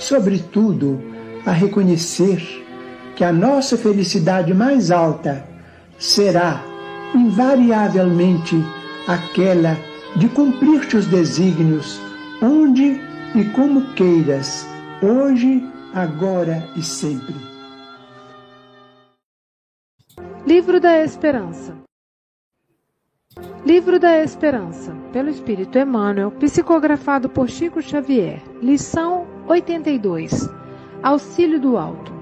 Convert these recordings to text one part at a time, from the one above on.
sobretudo, a reconhecer que a nossa felicidade mais alta será invariavelmente aquela de cumprir teus desígnios, onde e como queiras, hoje, agora e sempre. Livro da Esperança Livro da Esperança, pelo Espírito Emmanuel, psicografado por Chico Xavier. Lição 82. Auxílio do Alto.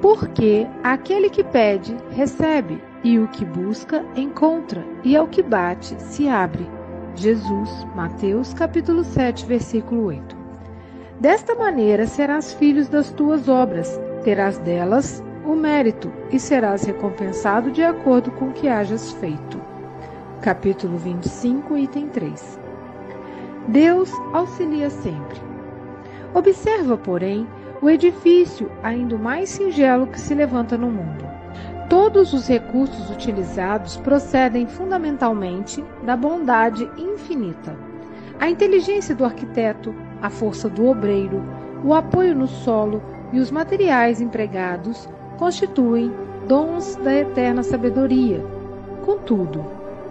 Porque aquele que pede, recebe, e o que busca, encontra, e ao que bate, se abre. Jesus, Mateus capítulo 7, versículo 8. Desta maneira serás filhos das tuas obras, terás delas o mérito e serás recompensado de acordo com o que hajas feito. Capítulo 25, item 3. Deus auxilia sempre. Observa, porém, o edifício ainda mais singelo que se levanta no mundo. Todos os recursos utilizados procedem fundamentalmente da bondade infinita. A inteligência do arquiteto, a força do obreiro, o apoio no solo e os materiais empregados constituem dons da eterna sabedoria. Contudo,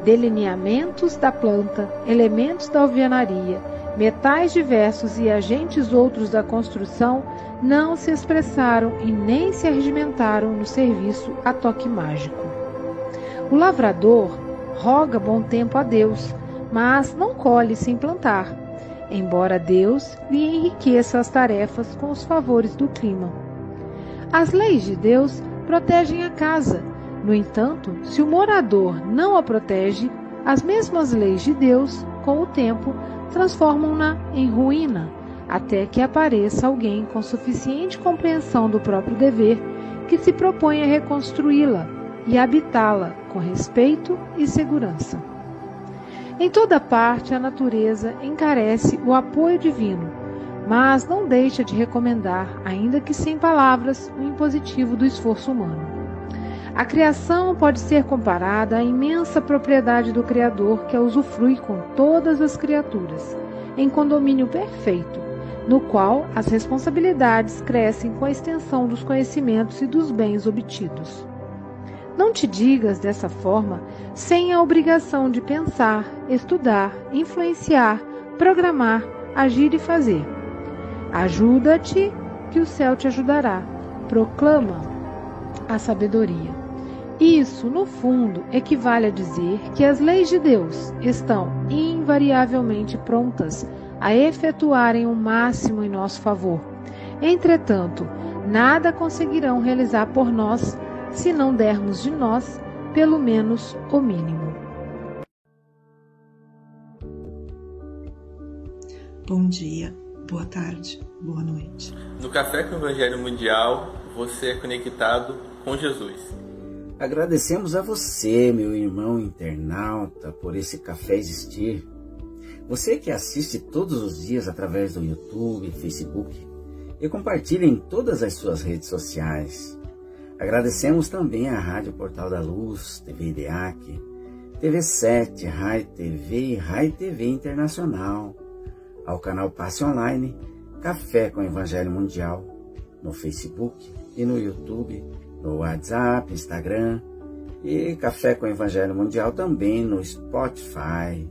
delineamentos da planta, elementos da alvenaria, metais diversos e agentes outros da construção não se expressaram e nem se arregimentaram no serviço a toque mágico. O lavrador roga bom tempo a Deus, mas não colhe sem plantar, embora Deus lhe enriqueça as tarefas com os favores do clima. As leis de Deus protegem a casa. No entanto, se o morador não a protege, as mesmas leis de Deus, com o tempo, transformam-na em ruína até que apareça alguém com suficiente compreensão do próprio dever que se propõe a reconstruí-la e habitá-la com respeito e segurança. Em toda parte, a natureza encarece o apoio divino, mas não deixa de recomendar, ainda que sem palavras, o impositivo do esforço humano. A criação pode ser comparada à imensa propriedade do Criador que a usufrui com todas as criaturas, em condomínio perfeito, no qual as responsabilidades crescem com a extensão dos conhecimentos e dos bens obtidos. Não te digas dessa forma sem a obrigação de pensar, estudar, influenciar, programar, agir e fazer. Ajuda-te, que o céu te ajudará. Proclama a sabedoria. Isso, no fundo, equivale a dizer que as leis de Deus estão invariavelmente prontas a efetuarem o máximo em nosso favor. Entretanto, nada conseguirão realizar por nós se não dermos de nós, pelo menos, o mínimo. Bom dia, boa tarde, boa noite. No Café com o Evangelho Mundial, você é conectado com Jesus. Agradecemos a você, meu irmão internauta, por esse café existir você que assiste todos os dias através do YouTube, Facebook, e compartilhe em todas as suas redes sociais. Agradecemos também à Rádio Portal da Luz, TV IDEAC, TV7, Rai TV e Rai TV Internacional, ao canal Passe Online, Café com Evangelho Mundial, no Facebook e no YouTube, no WhatsApp, Instagram e Café com Evangelho Mundial também no Spotify.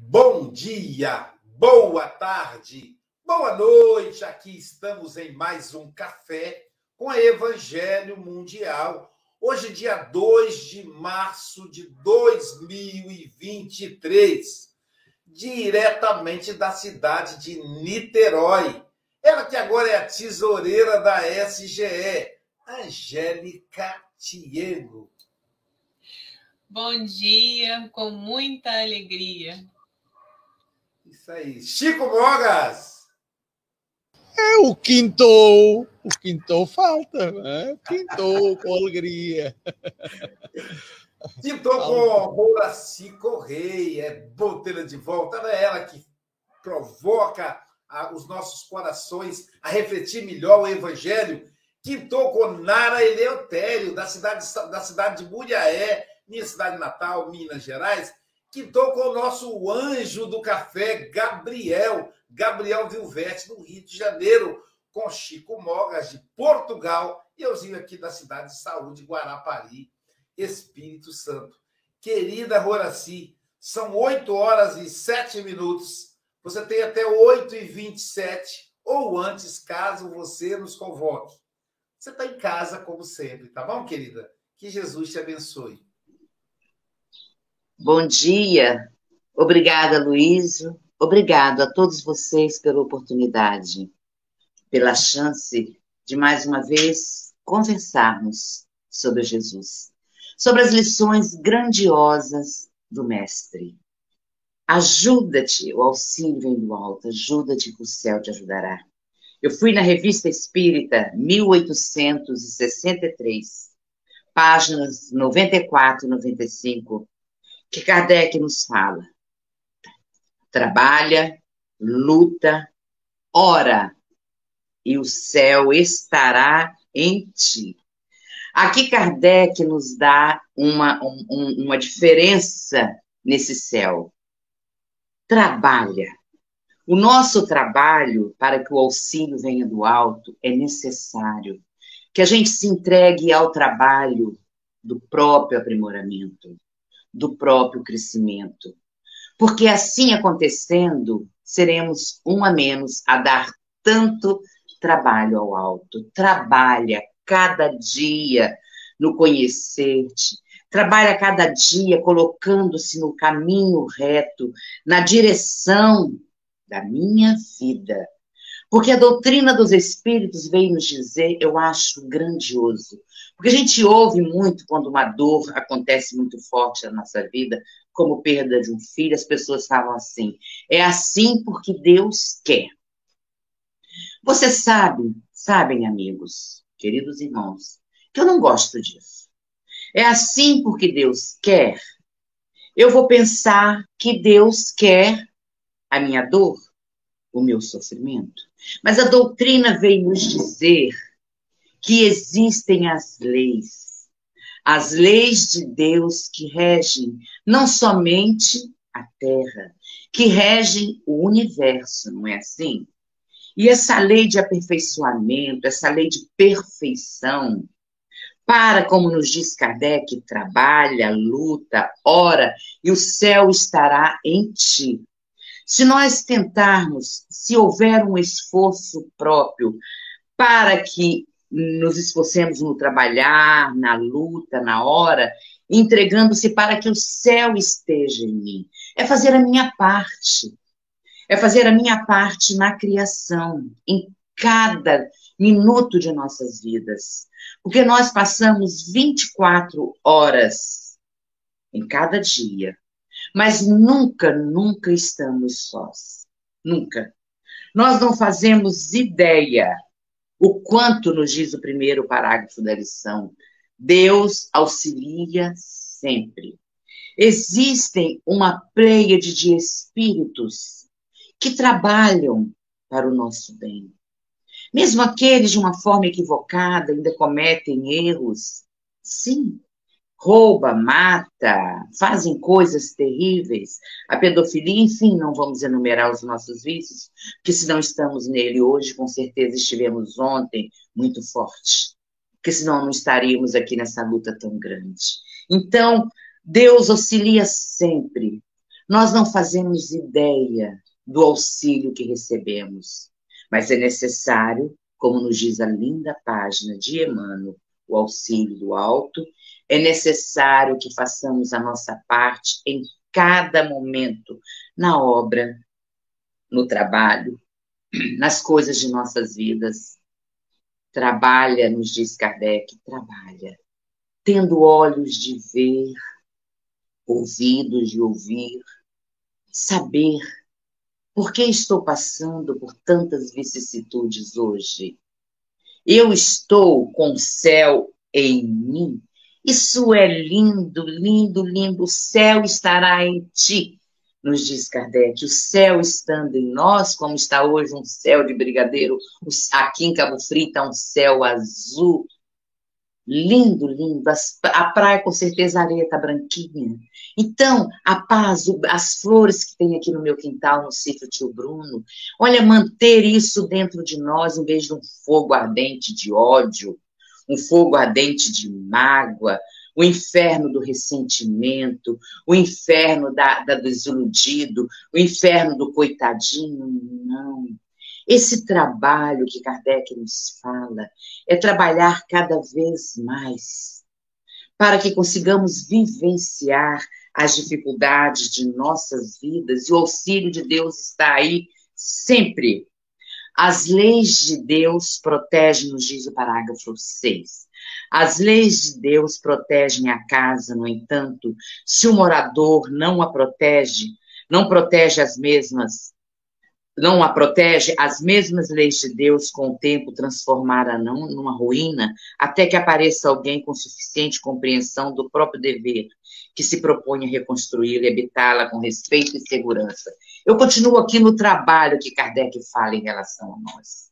Bom dia, boa tarde, boa noite. Aqui estamos em mais um café com Evangelho Mundial. Hoje, dia 2 de março de 2023, diretamente da cidade de Niterói. Ela que agora é a tesoureira da SGE, Angélica Tiego. Bom dia, com muita alegria. Isso aí. Chico Mogas. É o quintou. O quintou falta, né? Quintou com alegria. Quintou com Horaci Correia. É bom tê-la de volta. Ela é ela que provoca os nossos corações a refletir melhor o Evangelho. Quintou com Nara Eleutério, da cidade, da cidade de Muriaé, minha cidade natal, Minas Gerais Quintou com o nosso anjo do café, Gabriel, Gabriel Vilvete, do Rio de Janeiro, com Chico Mogas, de Portugal, e euzinho aqui da cidade de Saúde, Guarapari, Espírito Santo. Querida Roraci, são 8 horas e 7 minutos. Você tem até 8 e 27 ou antes, caso você nos convoque. Você está em casa, como sempre, tá bom, querida? Que Jesus te abençoe. Bom dia. Obrigada, Luísio. Obrigado a todos vocês pela oportunidade, pela chance de mais uma vez conversarmos sobre Jesus, sobre as lições grandiosas do Mestre. Ajuda-te, o auxílio vem do alto, ajuda-te que o céu te ajudará. Eu fui na Revista Espírita 1863, páginas 94 e 95 que Kardec nos fala. Trabalha, luta, ora, e o céu estará em ti. Aqui Kardec nos dá uma, um, uma diferença nesse céu. Trabalha. O nosso trabalho, para que o auxílio venha do alto, é necessário que a gente se entregue ao trabalho do próprio aprimoramento do próprio crescimento. Porque assim acontecendo, seremos um a menos a dar tanto trabalho ao alto. Trabalha cada dia no conhecer-te. Trabalha cada dia colocando-se no caminho reto, na direção da minha vida. Porque a doutrina dos espíritos veio nos dizer, eu acho grandioso, porque a gente ouve muito quando uma dor acontece muito forte na nossa vida, como perda de um filho, as pessoas falam assim: é assim porque Deus quer. Você sabe, sabem, amigos, queridos irmãos, que eu não gosto disso. É assim porque Deus quer. Eu vou pensar que Deus quer a minha dor, o meu sofrimento. Mas a doutrina veio nos dizer que existem as leis, as leis de Deus que regem não somente a terra, que regem o universo, não é assim? E essa lei de aperfeiçoamento, essa lei de perfeição, para, como nos diz Kardec, trabalha, luta, ora, e o céu estará em ti. Se nós tentarmos, se houver um esforço próprio para que nos esforcemos no trabalhar, na luta, na hora, entregando-se para que o céu esteja em mim. É fazer a minha parte. É fazer a minha parte na criação, em cada minuto de nossas vidas. Porque nós passamos 24 horas em cada dia, mas nunca, nunca estamos sós. Nunca. Nós não fazemos ideia o quanto nos diz o primeiro parágrafo da lição. Deus auxilia sempre. Existem uma pleiade de espíritos que trabalham para o nosso bem. Mesmo aqueles de uma forma equivocada ainda cometem erros. Sim, rouba, mata, fazem coisas terríveis, a pedofilia, enfim, não vamos enumerar os nossos vícios, porque se não estamos nele hoje, com certeza estivemos ontem muito forte, porque senão não estaríamos aqui nessa luta tão grande. Então, Deus auxilia sempre. Nós não fazemos ideia do auxílio que recebemos, mas é necessário, como nos diz a linda página de Emmanuel, o auxílio do alto é necessário que façamos a nossa parte em cada momento, na obra, no trabalho, nas coisas de nossas vidas. Trabalha, nos diz Kardec, trabalha, tendo olhos de ver, ouvidos de ouvir, saber por que estou passando por tantas vicissitudes hoje. Eu estou com o céu em mim isso é lindo, lindo, lindo. O céu estará em ti, nos diz Kardec. O céu estando em nós, como está hoje um céu de brigadeiro, aqui em Cabo Frio está um céu azul. Lindo, lindo. a praia, com certeza, a areia está branquinha. Então, a paz, as flores que tem aqui no meu quintal, no sítio Tio Bruno. Olha, manter isso dentro de nós, em vez de um fogo ardente de ódio, um fogo ardente de mágoa, o inferno do ressentimento, o inferno da, da desiludido, o inferno do coitadinho. Não. Esse trabalho que Kardec nos fala é trabalhar cada vez mais para que consigamos vivenciar as dificuldades de nossas vidas e o auxílio de Deus está aí sempre as leis de Deus protegem, nos diz o parágrafo 6. As leis de Deus protegem a casa, no entanto, se o morador não a protege, não protege as mesmas, não a protege, as mesmas leis de Deus com o tempo transformarão numa ruína, até que apareça alguém com suficiente compreensão do próprio dever, que se propõe a reconstruí-la e habitá-la com respeito e segurança. Eu continuo aqui no trabalho que Kardec fala em relação a nós.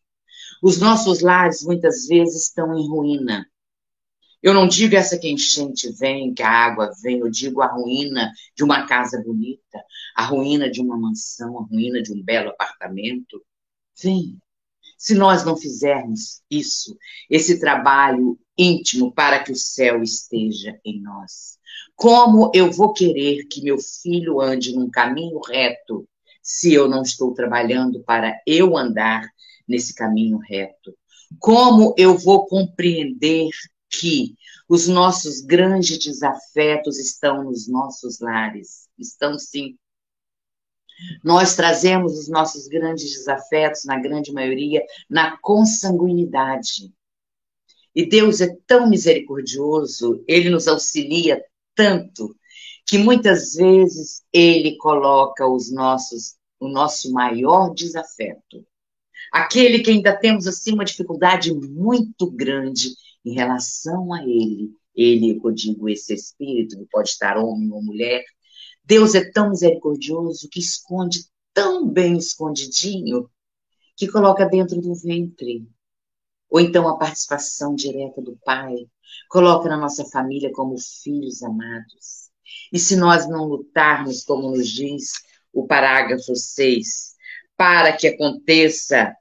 Os nossos lares muitas vezes estão em ruína. Eu não digo essa que a enchente vem, que a água vem, eu digo a ruína de uma casa bonita, a ruína de uma mansão, a ruína de um belo apartamento. Vem. Se nós não fizermos isso, esse trabalho íntimo para que o céu esteja em nós, como eu vou querer que meu filho ande num caminho reto se eu não estou trabalhando para eu andar nesse caminho reto? Como eu vou compreender que os nossos grandes desafetos estão nos nossos lares? Estão sim. Nós trazemos os nossos grandes desafetos, na grande maioria, na consanguinidade. E Deus é tão misericordioso, ele nos auxilia tanto, que muitas vezes ele coloca os nossos o nosso maior desafeto. Aquele que ainda temos assim uma dificuldade muito grande em relação a ele. Ele, eu digo, esse espírito que pode estar homem ou mulher. Deus é tão misericordioso que esconde tão bem escondidinho que coloca dentro do ventre. Ou então a participação direta do Pai, coloca na nossa família como filhos amados. E se nós não lutarmos, como nos diz o parágrafo 6, para que aconteça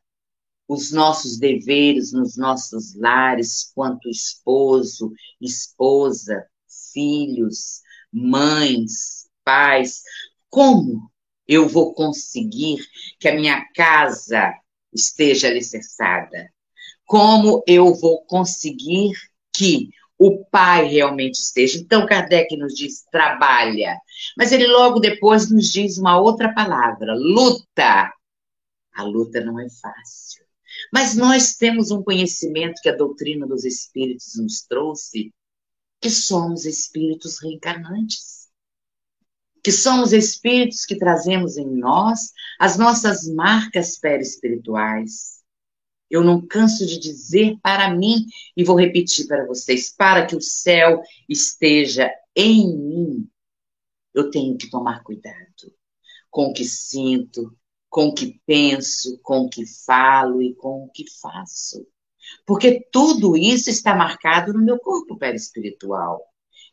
os nossos deveres nos nossos lares, quanto esposo, esposa, filhos, mães, pais. Como eu vou conseguir que a minha casa esteja alicerçada? Como eu vou conseguir que o pai realmente esteja. Então, Kardec nos diz: trabalha. Mas ele logo depois nos diz uma outra palavra: luta. A luta não é fácil. Mas nós temos um conhecimento que a doutrina dos espíritos nos trouxe, que somos espíritos reencarnantes. Que somos espíritos que trazemos em nós as nossas marcas perispirituais eu não canso de dizer para mim, e vou repetir para vocês, para que o céu esteja em mim. eu tenho que tomar cuidado com o que sinto, com o que penso, com o que falo e com o que faço. Porque tudo isso está marcado no meu corpo perispiritual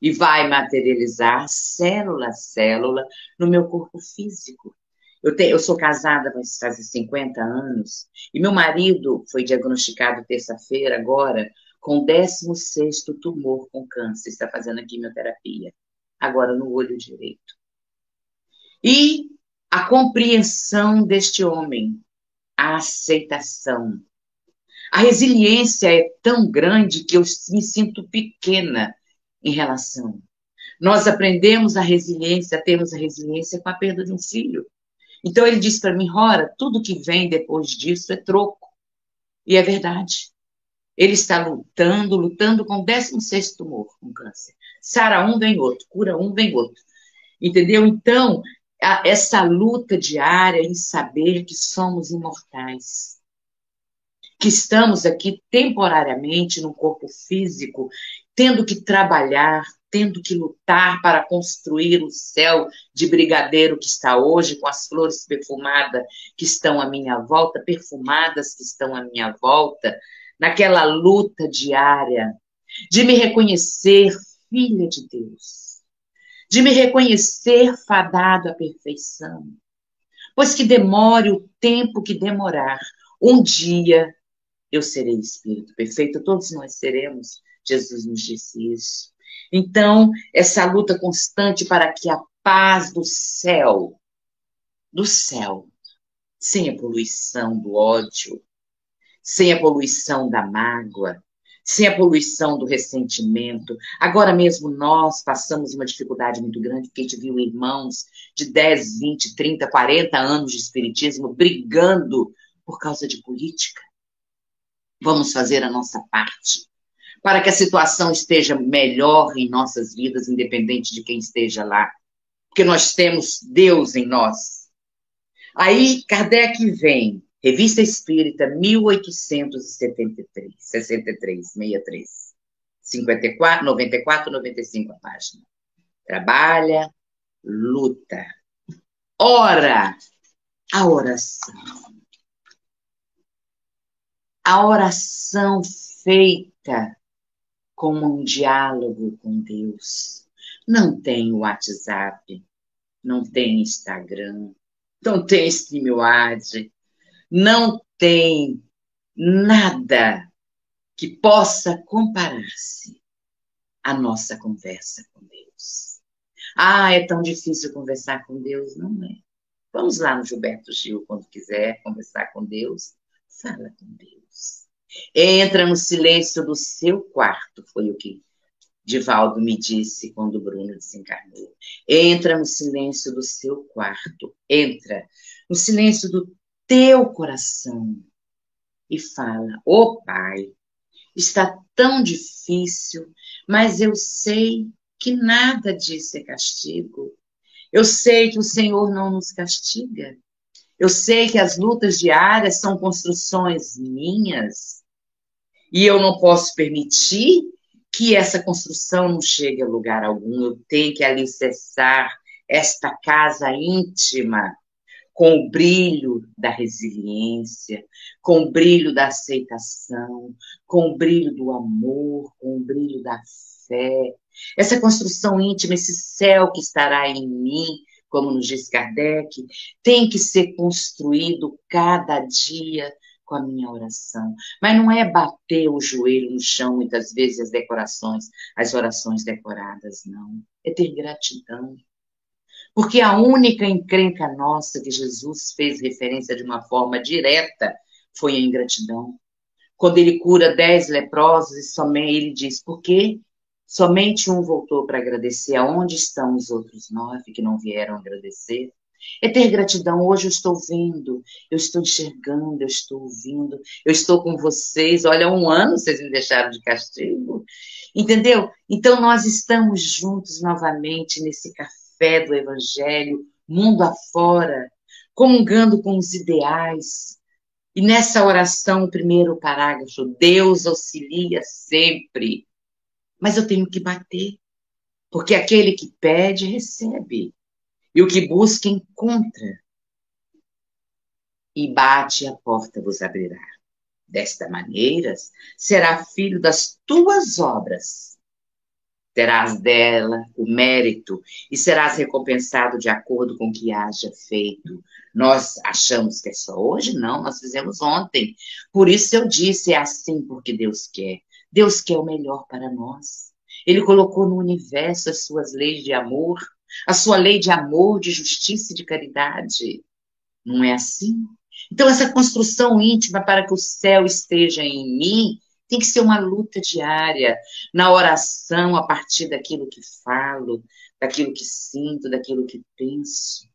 e vai materializar célula a célula no meu corpo físico. Eu, te, eu sou casada faz 50 anos e meu marido foi diagnosticado terça-feira agora com 16 tumor com câncer, está fazendo a quimioterapia, agora no olho direito. E a compreensão deste homem, a aceitação. A resiliência é tão grande que eu me sinto pequena em relação. Nós aprendemos a resiliência, temos a resiliência com a perda de um filho. Então ele disse para mim, Rora, tudo que vem depois disso é troco. E é verdade. Ele está lutando, lutando com o 16 tumor com câncer. Sara um, vem outro. Cura um, vem outro. Entendeu? Então, essa luta diária em saber que somos imortais. Que estamos aqui temporariamente no corpo físico, tendo que trabalhar, tendo que lutar para construir o céu de brigadeiro que está hoje, com as flores perfumadas que estão à minha volta, perfumadas que estão à minha volta, naquela luta diária de me reconhecer filha de Deus, de me reconhecer fadado à perfeição, pois que demore o tempo que demorar, um dia eu serei espírito perfeito, todos nós seremos, Jesus nos disse isso. Então, essa luta constante para que a paz do céu, do céu, sem a poluição do ódio, sem a poluição da mágoa, sem a poluição do ressentimento. Agora mesmo nós passamos uma dificuldade muito grande, porque a gente viu irmãos de 10, 20, 30, 40 anos de espiritismo brigando por causa de política. Vamos fazer a nossa parte para que a situação esteja melhor em nossas vidas, independente de quem esteja lá. Porque nós temos Deus em nós. Aí Kardec vem, Revista Espírita, 1873, 63, 63, 54, 94, 95 a página. Trabalha, luta, ora a oração. A oração feita como um diálogo com Deus. Não tem WhatsApp, não tem Instagram, não tem StreamYard, não tem nada que possa comparar-se à nossa conversa com Deus. Ah, é tão difícil conversar com Deus? Não é. Vamos lá no Gilberto Gil quando quiser conversar com Deus. Fala com Deus. Entra no silêncio do seu quarto, foi o que Divaldo me disse quando Bruno desencarnou. Entra no silêncio do seu quarto, entra no silêncio do teu coração e fala: Ô oh, Pai, está tão difícil, mas eu sei que nada disso é castigo. Eu sei que o Senhor não nos castiga. Eu sei que as lutas diárias são construções minhas. E eu não posso permitir que essa construção não chegue a lugar algum. Eu tenho que alicerçar esta casa íntima com o brilho da resiliência, com o brilho da aceitação, com o brilho do amor, com o brilho da fé. Essa construção íntima, esse céu que estará em mim, como nos diz Kardec, tem que ser construído cada dia com a minha oração. Mas não é bater o joelho no chão, muitas vezes, as decorações, as orações decoradas, não. É ter gratidão. Porque a única encrenca nossa que Jesus fez referência de uma forma direta foi a ingratidão. Quando ele cura dez leprosos, e somente ele diz, por quê? Somente um voltou para agradecer. Aonde estão os outros nove que não vieram agradecer? É ter gratidão. Hoje eu estou vendo, eu estou enxergando, eu estou ouvindo, eu estou com vocês. Olha, um ano vocês me deixaram de castigo. Entendeu? Então nós estamos juntos novamente nesse café do Evangelho, mundo afora, comungando com os ideais. E nessa oração, o primeiro parágrafo, Deus auxilia sempre. Mas eu tenho que bater. Porque aquele que pede, recebe. E o que busca, encontra. E bate, a porta vos abrirá. Desta maneira, será filho das tuas obras. Terás dela o mérito e serás recompensado de acordo com o que haja feito. Nós achamos que é só hoje? Não, nós fizemos ontem. Por isso eu disse, é assim porque Deus quer. Deus quer o melhor para nós. Ele colocou no universo as suas leis de amor, a sua lei de amor, de justiça e de caridade. Não é assim? Então, essa construção íntima para que o céu esteja em mim tem que ser uma luta diária, na oração, a partir daquilo que falo, daquilo que sinto, daquilo que penso,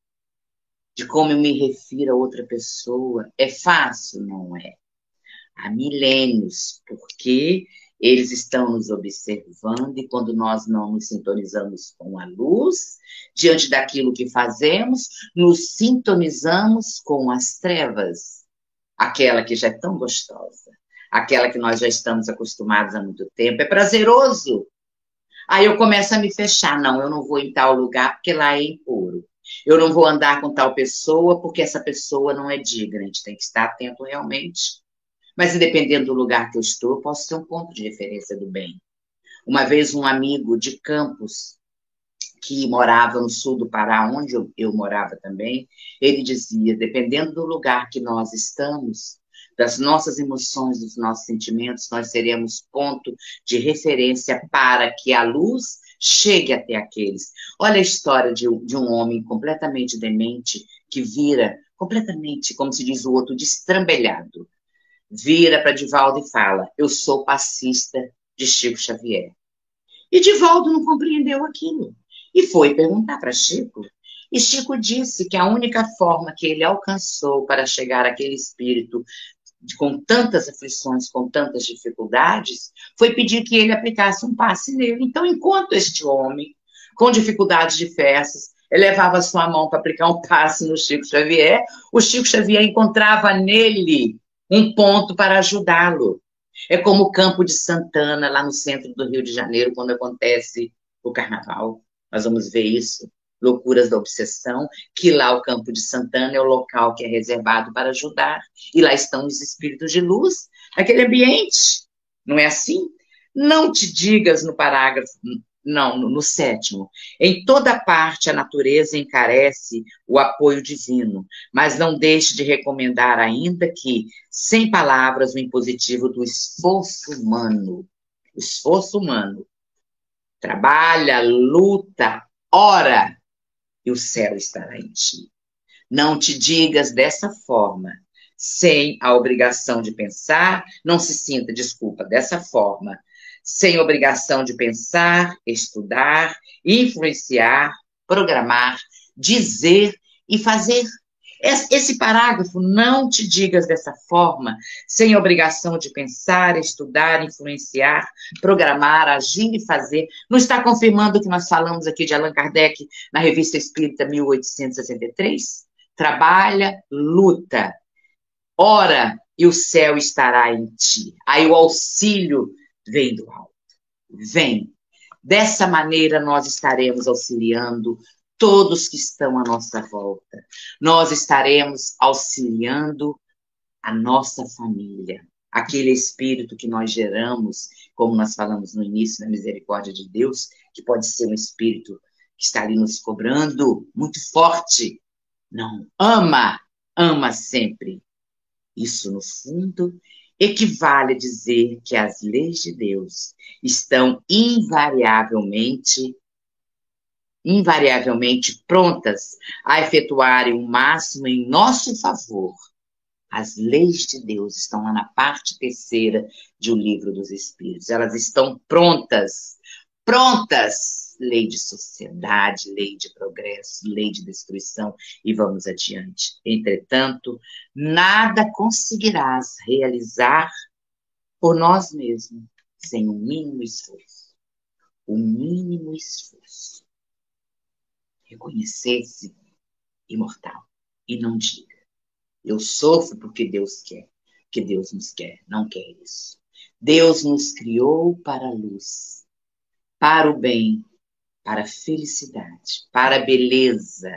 de como eu me refiro a outra pessoa. É fácil? Não é. Há milênios, porque eles estão nos observando e quando nós não nos sintonizamos com a luz, diante daquilo que fazemos, nos sintonizamos com as trevas, aquela que já é tão gostosa, aquela que nós já estamos acostumados há muito tempo. É prazeroso. Aí eu começo a me fechar. Não, eu não vou em tal lugar porque lá é impuro. Eu não vou andar com tal pessoa porque essa pessoa não é digna. A gente tem que estar atento realmente mas dependendo do lugar que eu estou, eu posso ser um ponto de referência do bem. Uma vez um amigo de Campos, que morava no sul do Pará, onde eu, eu morava também, ele dizia, dependendo do lugar que nós estamos, das nossas emoções, dos nossos sentimentos, nós seremos ponto de referência para que a luz chegue até aqueles. Olha a história de, de um homem completamente demente que vira completamente, como se diz o outro, destrambelhado vira para Divaldo e fala: Eu sou passista de Chico Xavier. E Divaldo não compreendeu aquilo e foi perguntar para Chico. E Chico disse que a única forma que ele alcançou para chegar àquele espírito com tantas aflições, com tantas dificuldades, foi pedir que ele aplicasse um passe nele. Então, enquanto este homem, com dificuldades diversas, elevava sua mão para aplicar um passe no Chico Xavier, o Chico Xavier encontrava nele um ponto para ajudá-lo. É como o Campo de Santana, lá no centro do Rio de Janeiro, quando acontece o carnaval. Nós vamos ver isso. Loucuras da Obsessão, que lá o Campo de Santana é o local que é reservado para ajudar, e lá estão os espíritos de luz, aquele ambiente. Não é assim? Não te digas no parágrafo não, no, no, sétimo. Em toda parte a natureza encarece o apoio divino, mas não deixe de recomendar ainda que, sem palavras, o impositivo do esforço humano. Esforço humano. Trabalha, luta, ora, e o céu estará em ti. Não te digas dessa forma, sem a obrigação de pensar, não se sinta, desculpa, dessa forma, sem obrigação de pensar, estudar, influenciar, programar, dizer e fazer. Esse parágrafo, não te digas dessa forma, sem obrigação de pensar, estudar, influenciar, programar, agir e fazer, não está confirmando o que nós falamos aqui de Allan Kardec na Revista Espírita 1863? Trabalha, luta, ora e o céu estará em ti. Aí o auxílio vem do alto. Vem. Dessa maneira, nós estaremos auxiliando todos que estão à nossa volta. Nós estaremos auxiliando a nossa família, aquele espírito que nós geramos, como nós falamos no início, na misericórdia de Deus, que pode ser um espírito que está ali nos cobrando, muito forte. Não, ama, ama sempre. Isso, no fundo, equivale a dizer que as leis de Deus estão invariavelmente invariavelmente prontas a efetuarem o máximo em nosso favor. As leis de Deus estão lá na parte terceira de O Livro dos Espíritos. Elas estão prontas, prontas lei de sociedade, lei de progresso, lei de destruição, e vamos adiante. Entretanto, nada conseguirás realizar por nós mesmos sem o mínimo esforço. O mínimo esforço. Reconhecer-se imortal e não diga: eu sofro porque Deus quer, que Deus nos quer, não quer isso. Deus nos criou para a luz, para o bem, para a felicidade, para a beleza,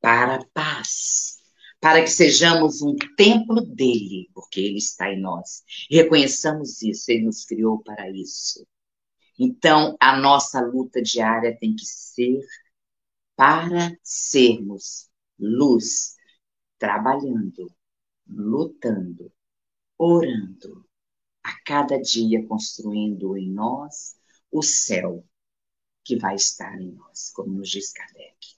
para a paz, para que sejamos um templo dele, porque ele está em nós. reconheçamos isso, ele nos criou para isso. Então, a nossa luta diária tem que ser para sermos luz, trabalhando, lutando, orando, a cada dia construindo em nós o céu que vai estar em nós, como nos diz Kardec.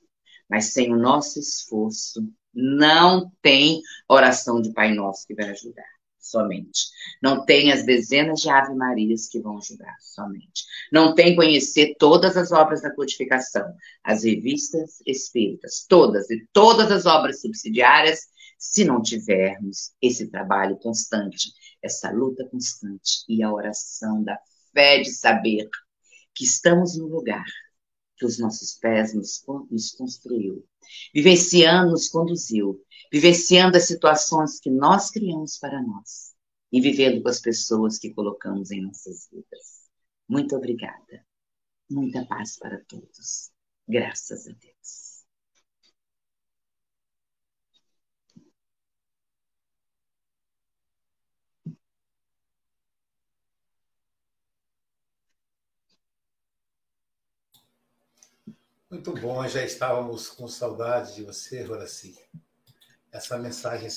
Mas sem o nosso esforço, não tem oração de Pai Nosso que vai ajudar, somente. Não tem as dezenas de Ave Marias que vão ajudar, somente. Não tem conhecer todas as obras da codificação, as revistas espíritas, todas e todas as obras subsidiárias, se não tivermos esse trabalho constante, essa luta constante e a oração da fé de saber que estamos no lugar que os nossos pés nos, nos construiu, vivenciando, nos conduziu, vivenciando as situações que nós criamos para nós e vivendo com as pessoas que colocamos em nossas vidas. Muito obrigada. Muita paz para todos. Graças a Deus. Muito bom, já estávamos com saudade de você, Horaci. Essa mensagem